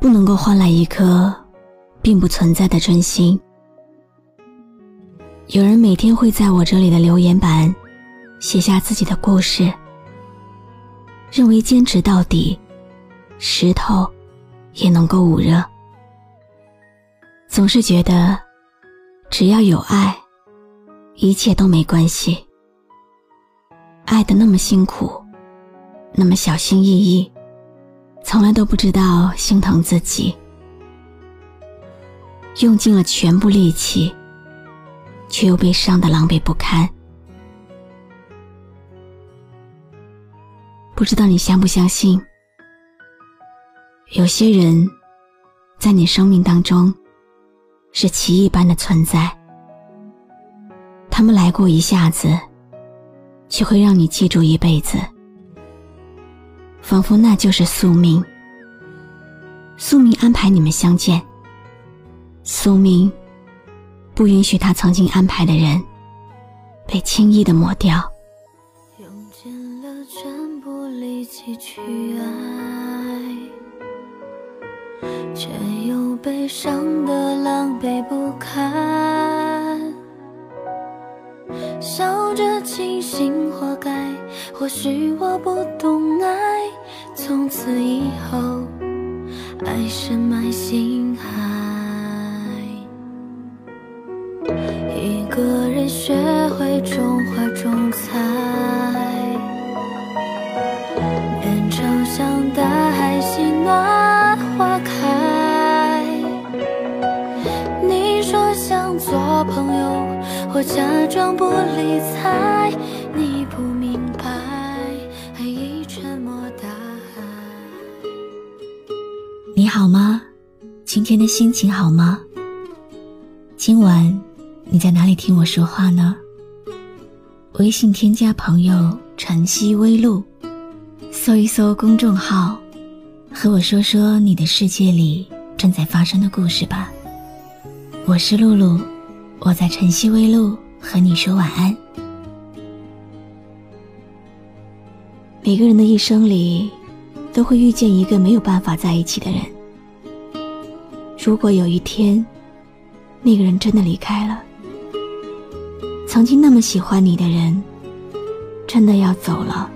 不能够换来一颗并不存在的真心。有人每天会在我这里的留言板写下自己的故事，认为坚持到底，石头也能够捂热。总是觉得只要有爱，一切都没关系。爱的那么辛苦，那么小心翼翼。从来都不知道心疼自己，用尽了全部力气，却又被伤得狼狈不堪。不知道你相不相信，有些人，在你生命当中，是奇异般的存在。他们来过一下子，却会让你记住一辈子。仿佛那就是宿命，宿命安排你们相见，宿命不允许他曾经安排的人被轻易的抹掉。用尽了全部力气去爱，却又被伤的狼狈不堪，笑着庆幸活该，或许我不懂爱。从此以后，爱深埋心海。一个人学会种花种菜，面朝向大海，喜暖花开。你说想做朋友，我假装不理睬，今天的心情好吗？今晚你在哪里听我说话呢？微信添加朋友“晨曦微露”，搜一搜公众号，和我说说你的世界里正在发生的故事吧。我是露露，我在晨曦微露和你说晚安。每个人的一生里。都会遇见一个没有办法在一起的人。如果有一天，那个人真的离开了，曾经那么喜欢你的人，真的要走了，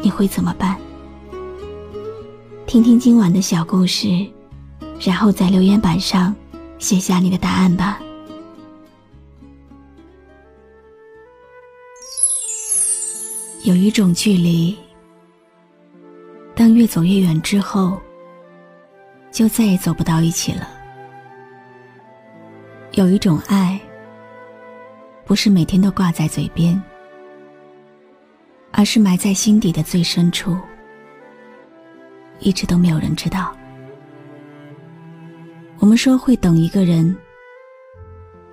你会怎么办？听听今晚的小故事，然后在留言板上写下你的答案吧。有一种距离。当越走越远之后，就再也走不到一起了。有一种爱，不是每天都挂在嘴边，而是埋在心底的最深处，一直都没有人知道。我们说会等一个人，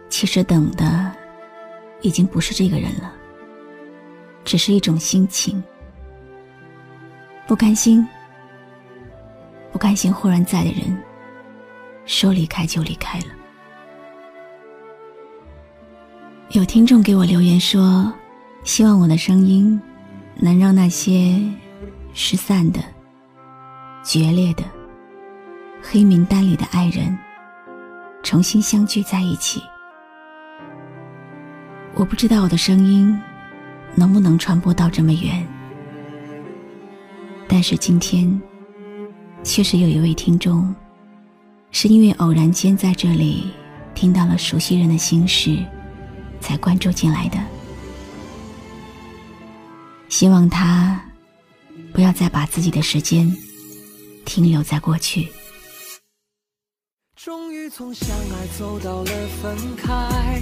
其实等的已经不是这个人了，只是一种心情。不甘心，不甘心，忽然在的人，说离开就离开了。有听众给我留言说，希望我的声音能让那些失散的、决裂的、黑名单里的爱人重新相聚在一起。我不知道我的声音能不能传播到这么远。但是今天，确实有一位听众，是因为偶然间在这里听到了熟悉人的心事，才关注进来的。希望他不要再把自己的时间停留在过去。终于从相爱走到了分开，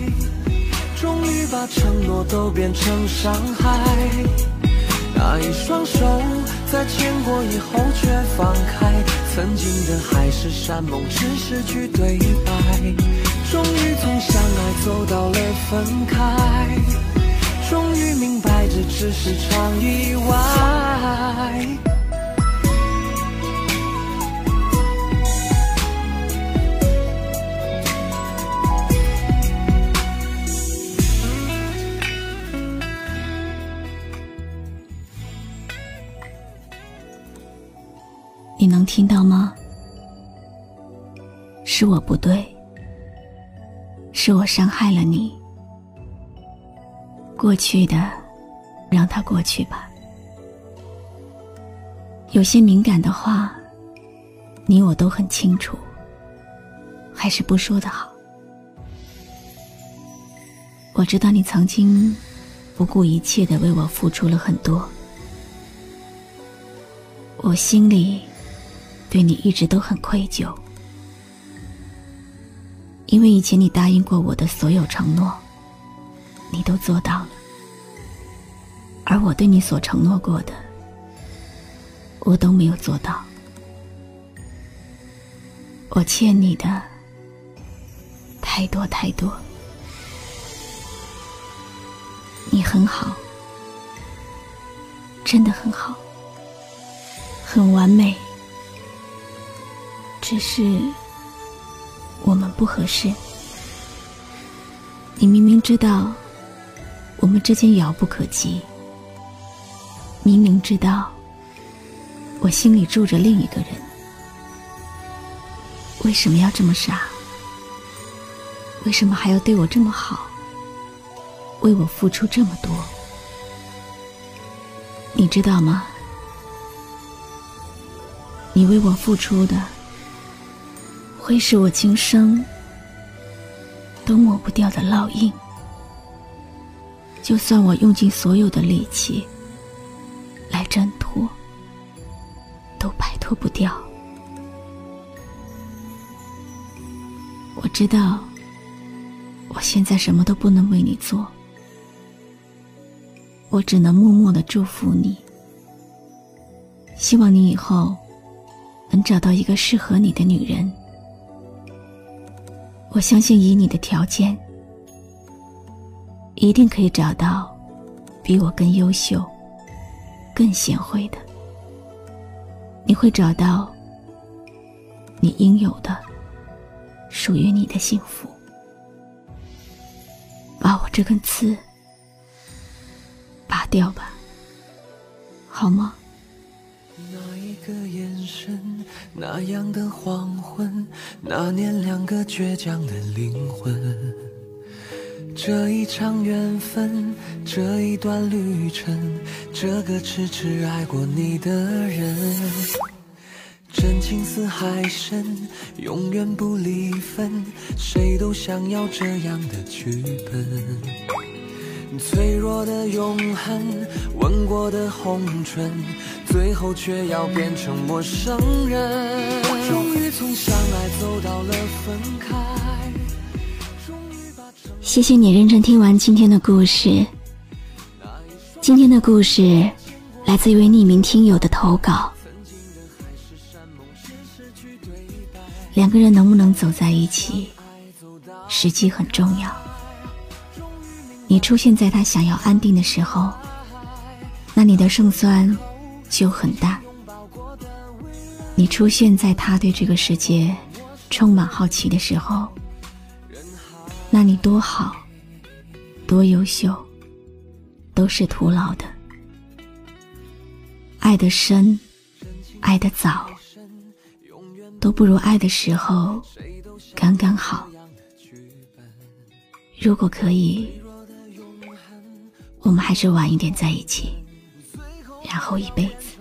终于把承诺都变成伤害。那一双手，在牵过以后却放开。曾经的海誓山盟只是句对白，终于从相爱走到了分开，终于明白这只是场意外。能听到吗？是我不对，是我伤害了你。过去的，让它过去吧。有些敏感的话，你我都很清楚，还是不说的好。我知道你曾经不顾一切的为我付出了很多，我心里。对你一直都很愧疚，因为以前你答应过我的所有承诺，你都做到了，而我对你所承诺过的，我都没有做到。我欠你的太多太多。你很好，真的很好，很完美。只是我们不合适。你明明知道我们之间遥不可及，明明知道我心里住着另一个人，为什么要这么傻？为什么还要对我这么好？为我付出这么多？你知道吗？你为我付出的。会是我今生都抹不掉的烙印。就算我用尽所有的力气来挣脱，都摆脱不掉。我知道，我现在什么都不能为你做，我只能默默的祝福你。希望你以后能找到一个适合你的女人。我相信，以你的条件，一定可以找到比我更优秀、更贤惠的。你会找到你应有的、属于你的幸福。把我这根刺拔掉吧，好吗？那一个眼神，那样的黄昏，那年两个倔强的灵魂。这一场缘分，这一段旅程，这个痴痴爱过你的人，真情似海深，永远不离分，谁都想要这样的剧本。脆弱的永恒，吻过的红唇，最后却要变成陌生人。终于从相爱走到了分开。谢谢你认真听完今天的故事。今天的故事来自一位匿名听友的投稿。两个人能不能走在一起，时机很重要。你出现在他想要安定的时候，那你的胜算就很大。你出现在他对这个世界充满好奇的时候，那你多好，多优秀，都是徒劳的。爱的深，爱的早，都不如爱的时候刚刚好。如果可以。我们还是晚一点在一起，然后一辈子。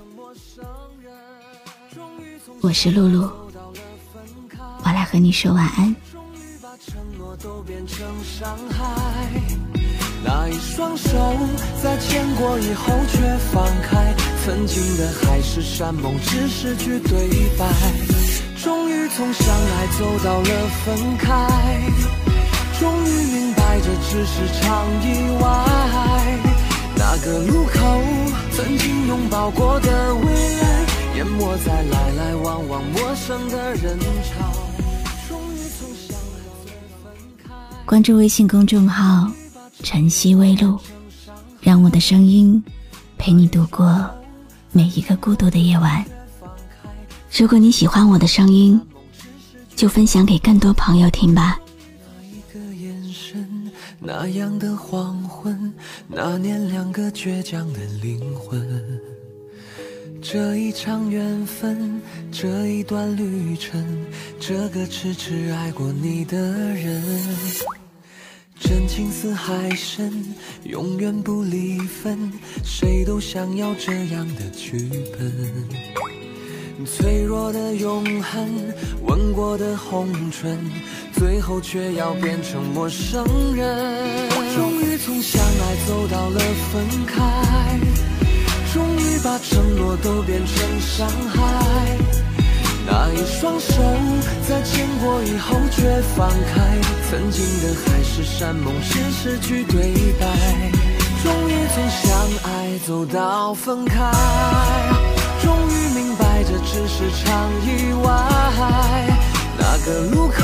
我是露露，我来和你说晚安。都变成伤害那一双手在牵过以后却放开，曾经的海誓山盟只是句对白。终于从相爱走到了分开，终于明白这只是场意外。那个路口，曾经拥抱过的未来，淹没在来来往往陌。生的人潮。关注微信公众号“晨曦微露”，让我的声音陪你度过每一个孤独的夜晚。如果你喜欢我的声音，就分享给更多朋友听吧。那，样的黄昏，那年两个倔强的灵魂。这一场缘分，这一段旅程，这个痴痴爱过你的人，真情似海深，永远不离分，谁都想要这样的剧本。脆弱的永恒，吻过的红唇，最后却要变成陌生人。终于从相爱走到了分开，终于把承诺都变成伤害。那一双手在牵过以后却放开，曾经的海誓山盟只是句对白。终于从相爱走到分开。场意外，那个路口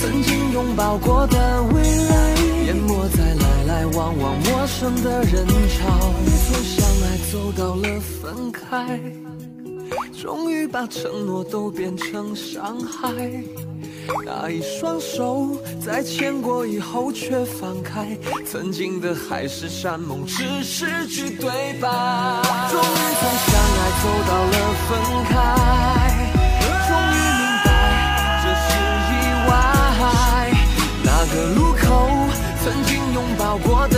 曾经拥抱过的未来，淹没在来来往往陌生的人潮。从相爱走到了分开，终于把承诺都变成伤害。那一双手在牵过以后却放开，曾经的海誓山盟只是句对白。终于放下爱走到了分开终于明白这是意外那个路口曾经拥抱过的